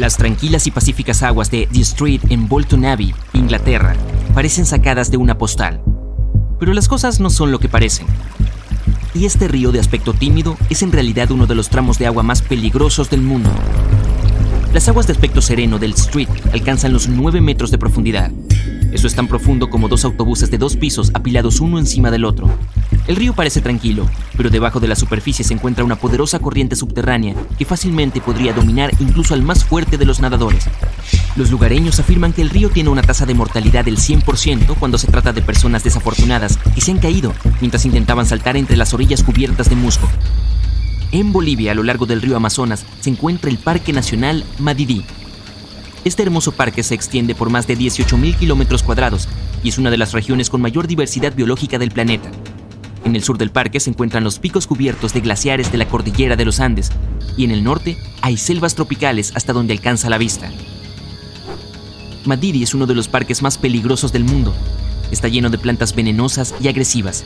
Las tranquilas y pacíficas aguas de The Street en Bolton Abbey, Inglaterra, parecen sacadas de una postal. Pero las cosas no son lo que parecen. Y este río de aspecto tímido es en realidad uno de los tramos de agua más peligrosos del mundo. Las aguas de aspecto sereno del Street alcanzan los 9 metros de profundidad. Eso es tan profundo como dos autobuses de dos pisos apilados uno encima del otro. El río parece tranquilo, pero debajo de la superficie se encuentra una poderosa corriente subterránea que fácilmente podría dominar incluso al más fuerte de los nadadores. Los lugareños afirman que el río tiene una tasa de mortalidad del 100% cuando se trata de personas desafortunadas que se han caído mientras intentaban saltar entre las orillas cubiertas de musgo. En Bolivia, a lo largo del río Amazonas, se encuentra el Parque Nacional Madidi. Este hermoso parque se extiende por más de 18.000 kilómetros cuadrados y es una de las regiones con mayor diversidad biológica del planeta. En el sur del parque se encuentran los picos cubiertos de glaciares de la cordillera de los Andes y en el norte hay selvas tropicales hasta donde alcanza la vista. Madidi es uno de los parques más peligrosos del mundo. Está lleno de plantas venenosas y agresivas.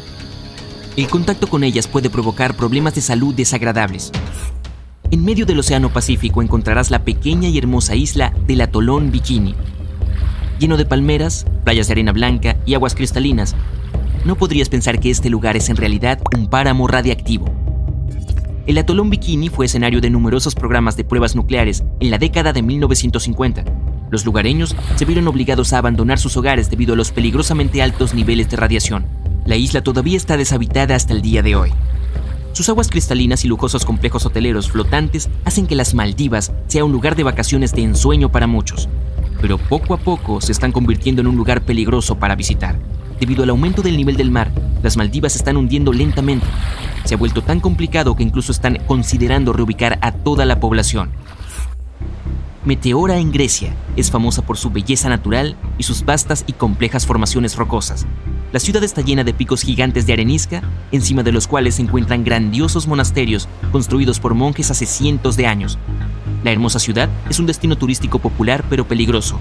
El contacto con ellas puede provocar problemas de salud desagradables. En medio del Océano Pacífico encontrarás la pequeña y hermosa isla del atolón Bikini. Lleno de palmeras, playas de arena blanca y aguas cristalinas, no podrías pensar que este lugar es en realidad un páramo radiactivo. El atolón Bikini fue escenario de numerosos programas de pruebas nucleares en la década de 1950. Los lugareños se vieron obligados a abandonar sus hogares debido a los peligrosamente altos niveles de radiación. La isla todavía está deshabitada hasta el día de hoy. Sus aguas cristalinas y lujosos complejos hoteleros flotantes hacen que las Maldivas sea un lugar de vacaciones de ensueño para muchos, pero poco a poco se están convirtiendo en un lugar peligroso para visitar. Debido al aumento del nivel del mar, las Maldivas están hundiendo lentamente. Se ha vuelto tan complicado que incluso están considerando reubicar a toda la población. Meteora en Grecia es famosa por su belleza natural y sus vastas y complejas formaciones rocosas. La ciudad está llena de picos gigantes de arenisca, encima de los cuales se encuentran grandiosos monasterios construidos por monjes hace cientos de años. La hermosa ciudad es un destino turístico popular pero peligroso.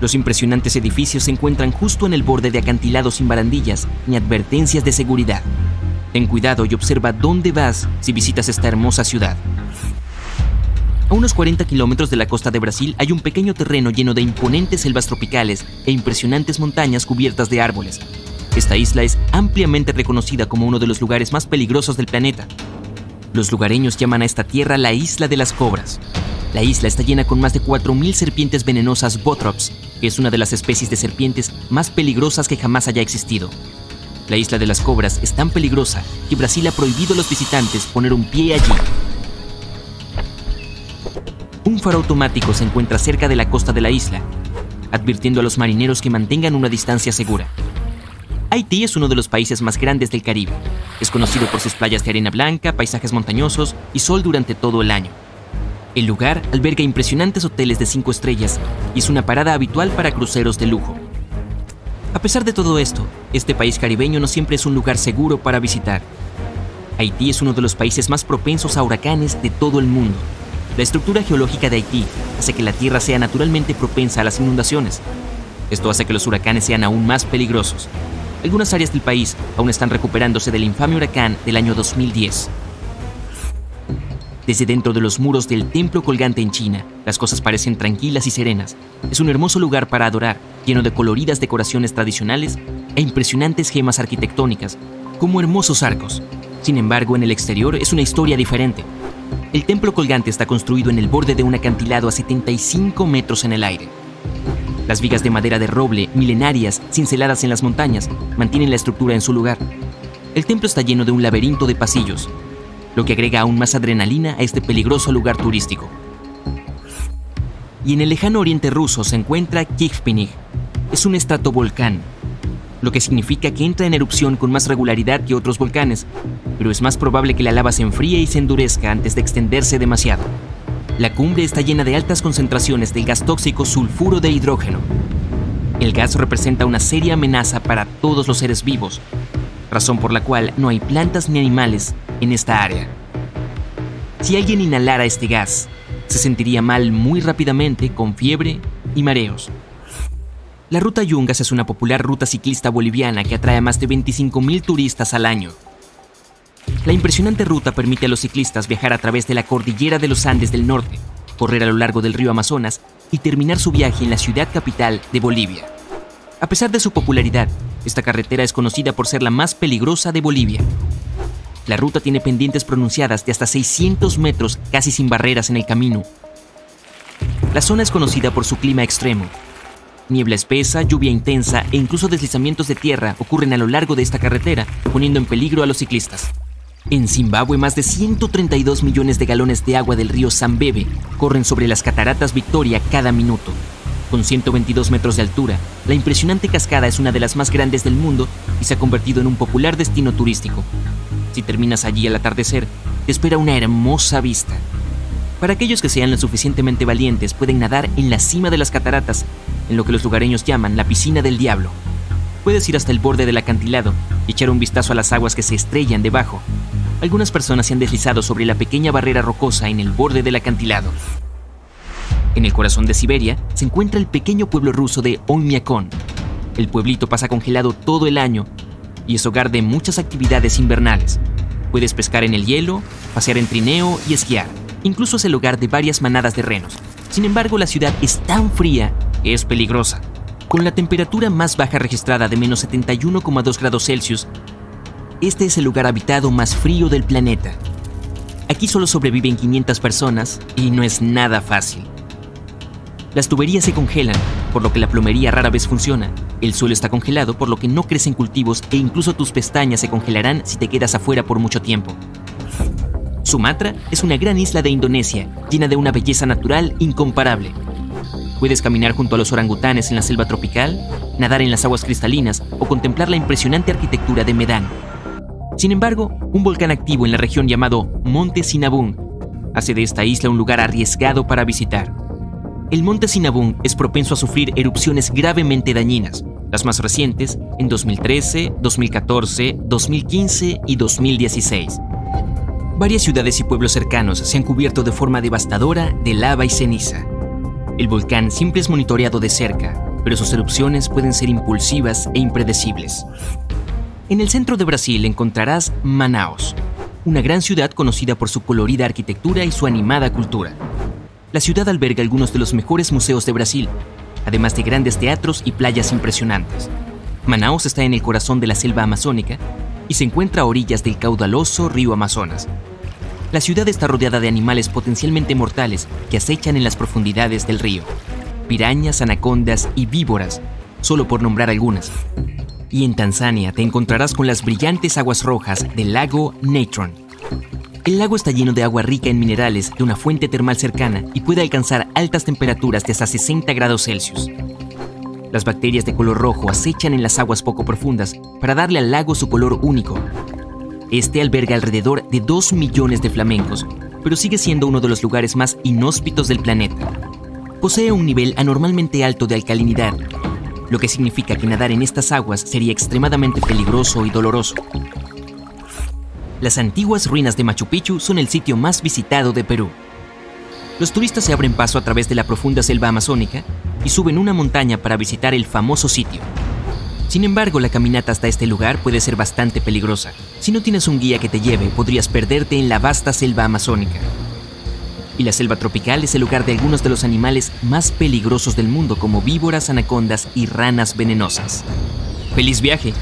Los impresionantes edificios se encuentran justo en el borde de acantilados sin barandillas ni advertencias de seguridad. Ten cuidado y observa dónde vas si visitas esta hermosa ciudad. A unos 40 kilómetros de la costa de Brasil hay un pequeño terreno lleno de imponentes selvas tropicales e impresionantes montañas cubiertas de árboles. Esta isla es ampliamente reconocida como uno de los lugares más peligrosos del planeta. Los lugareños llaman a esta tierra la Isla de las Cobras. La isla está llena con más de 4.000 serpientes venenosas Botrops, que es una de las especies de serpientes más peligrosas que jamás haya existido. La isla de las cobras es tan peligrosa que Brasil ha prohibido a los visitantes poner un pie allí. Un faro automático se encuentra cerca de la costa de la isla, advirtiendo a los marineros que mantengan una distancia segura. Haití es uno de los países más grandes del Caribe. Es conocido por sus playas de arena blanca, paisajes montañosos y sol durante todo el año. El lugar alberga impresionantes hoteles de cinco estrellas y es una parada habitual para cruceros de lujo. A pesar de todo esto, este país caribeño no siempre es un lugar seguro para visitar. Haití es uno de los países más propensos a huracanes de todo el mundo. La estructura geológica de Haití hace que la tierra sea naturalmente propensa a las inundaciones. Esto hace que los huracanes sean aún más peligrosos. Algunas áreas del país aún están recuperándose del infame huracán del año 2010. Desde dentro de los muros del templo colgante en China, las cosas parecen tranquilas y serenas. Es un hermoso lugar para adorar, lleno de coloridas decoraciones tradicionales e impresionantes gemas arquitectónicas, como hermosos arcos. Sin embargo, en el exterior es una historia diferente. El templo colgante está construido en el borde de un acantilado a 75 metros en el aire. Las vigas de madera de roble, milenarias, cinceladas en las montañas, mantienen la estructura en su lugar. El templo está lleno de un laberinto de pasillos, lo que agrega aún más adrenalina a este peligroso lugar turístico. Y en el lejano oriente ruso se encuentra Kivpinig. Es un estratovolcán, lo que significa que entra en erupción con más regularidad que otros volcanes, pero es más probable que la lava se enfríe y se endurezca antes de extenderse demasiado. La cumbre está llena de altas concentraciones del gas tóxico sulfuro de hidrógeno. El gas representa una seria amenaza para todos los seres vivos, razón por la cual no hay plantas ni animales en esta área. Si alguien inhalara este gas, se sentiría mal muy rápidamente con fiebre y mareos. La ruta Yungas es una popular ruta ciclista boliviana que atrae a más de 25.000 turistas al año. La impresionante ruta permite a los ciclistas viajar a través de la cordillera de los Andes del norte, correr a lo largo del río Amazonas y terminar su viaje en la ciudad capital de Bolivia. A pesar de su popularidad, esta carretera es conocida por ser la más peligrosa de Bolivia. La ruta tiene pendientes pronunciadas de hasta 600 metros casi sin barreras en el camino. La zona es conocida por su clima extremo. Niebla espesa, lluvia intensa e incluso deslizamientos de tierra ocurren a lo largo de esta carretera, poniendo en peligro a los ciclistas. En Zimbabue, más de 132 millones de galones de agua del río Zambebe corren sobre las cataratas Victoria cada minuto. Con 122 metros de altura, la impresionante cascada es una de las más grandes del mundo y se ha convertido en un popular destino turístico. Si terminas allí al atardecer, te espera una hermosa vista. Para aquellos que sean lo suficientemente valientes, pueden nadar en la cima de las cataratas, en lo que los lugareños llaman la piscina del diablo. Puedes ir hasta el borde del acantilado y echar un vistazo a las aguas que se estrellan debajo. Algunas personas se han deslizado sobre la pequeña barrera rocosa en el borde del acantilado. En el corazón de Siberia se encuentra el pequeño pueblo ruso de Oymyakon. El pueblito pasa congelado todo el año y es hogar de muchas actividades invernales. Puedes pescar en el hielo, pasear en trineo y esquiar. Incluso es el hogar de varias manadas de renos. Sin embargo, la ciudad es tan fría que es peligrosa. Con la temperatura más baja registrada de menos 71,2 grados Celsius, este es el lugar habitado más frío del planeta. Aquí solo sobreviven 500 personas y no es nada fácil. Las tuberías se congelan, por lo que la plomería rara vez funciona. El suelo está congelado, por lo que no crecen cultivos e incluso tus pestañas se congelarán si te quedas afuera por mucho tiempo. Sumatra es una gran isla de Indonesia, llena de una belleza natural incomparable. Puedes caminar junto a los orangutanes en la selva tropical, nadar en las aguas cristalinas o contemplar la impresionante arquitectura de Medan. Sin embargo, un volcán activo en la región llamado Monte Sinabung hace de esta isla un lugar arriesgado para visitar. El monte Sinabung es propenso a sufrir erupciones gravemente dañinas, las más recientes en 2013, 2014, 2015 y 2016. Varias ciudades y pueblos cercanos se han cubierto de forma devastadora de lava y ceniza. El volcán siempre es monitoreado de cerca, pero sus erupciones pueden ser impulsivas e impredecibles. En el centro de Brasil encontrarás Manaus, una gran ciudad conocida por su colorida arquitectura y su animada cultura. La ciudad alberga algunos de los mejores museos de Brasil, además de grandes teatros y playas impresionantes. Manaus está en el corazón de la selva amazónica y se encuentra a orillas del caudaloso río Amazonas. La ciudad está rodeada de animales potencialmente mortales que acechan en las profundidades del río. Pirañas, anacondas y víboras, solo por nombrar algunas. Y en Tanzania te encontrarás con las brillantes aguas rojas del lago Natron, el lago está lleno de agua rica en minerales de una fuente termal cercana y puede alcanzar altas temperaturas de hasta 60 grados Celsius. Las bacterias de color rojo acechan en las aguas poco profundas para darle al lago su color único. Este alberga alrededor de 2 millones de flamencos, pero sigue siendo uno de los lugares más inhóspitos del planeta. Posee un nivel anormalmente alto de alcalinidad, lo que significa que nadar en estas aguas sería extremadamente peligroso y doloroso. Las antiguas ruinas de Machu Picchu son el sitio más visitado de Perú. Los turistas se abren paso a través de la profunda selva amazónica y suben una montaña para visitar el famoso sitio. Sin embargo, la caminata hasta este lugar puede ser bastante peligrosa. Si no tienes un guía que te lleve, podrías perderte en la vasta selva amazónica. Y la selva tropical es el lugar de algunos de los animales más peligrosos del mundo, como víboras, anacondas y ranas venenosas. ¡Feliz viaje!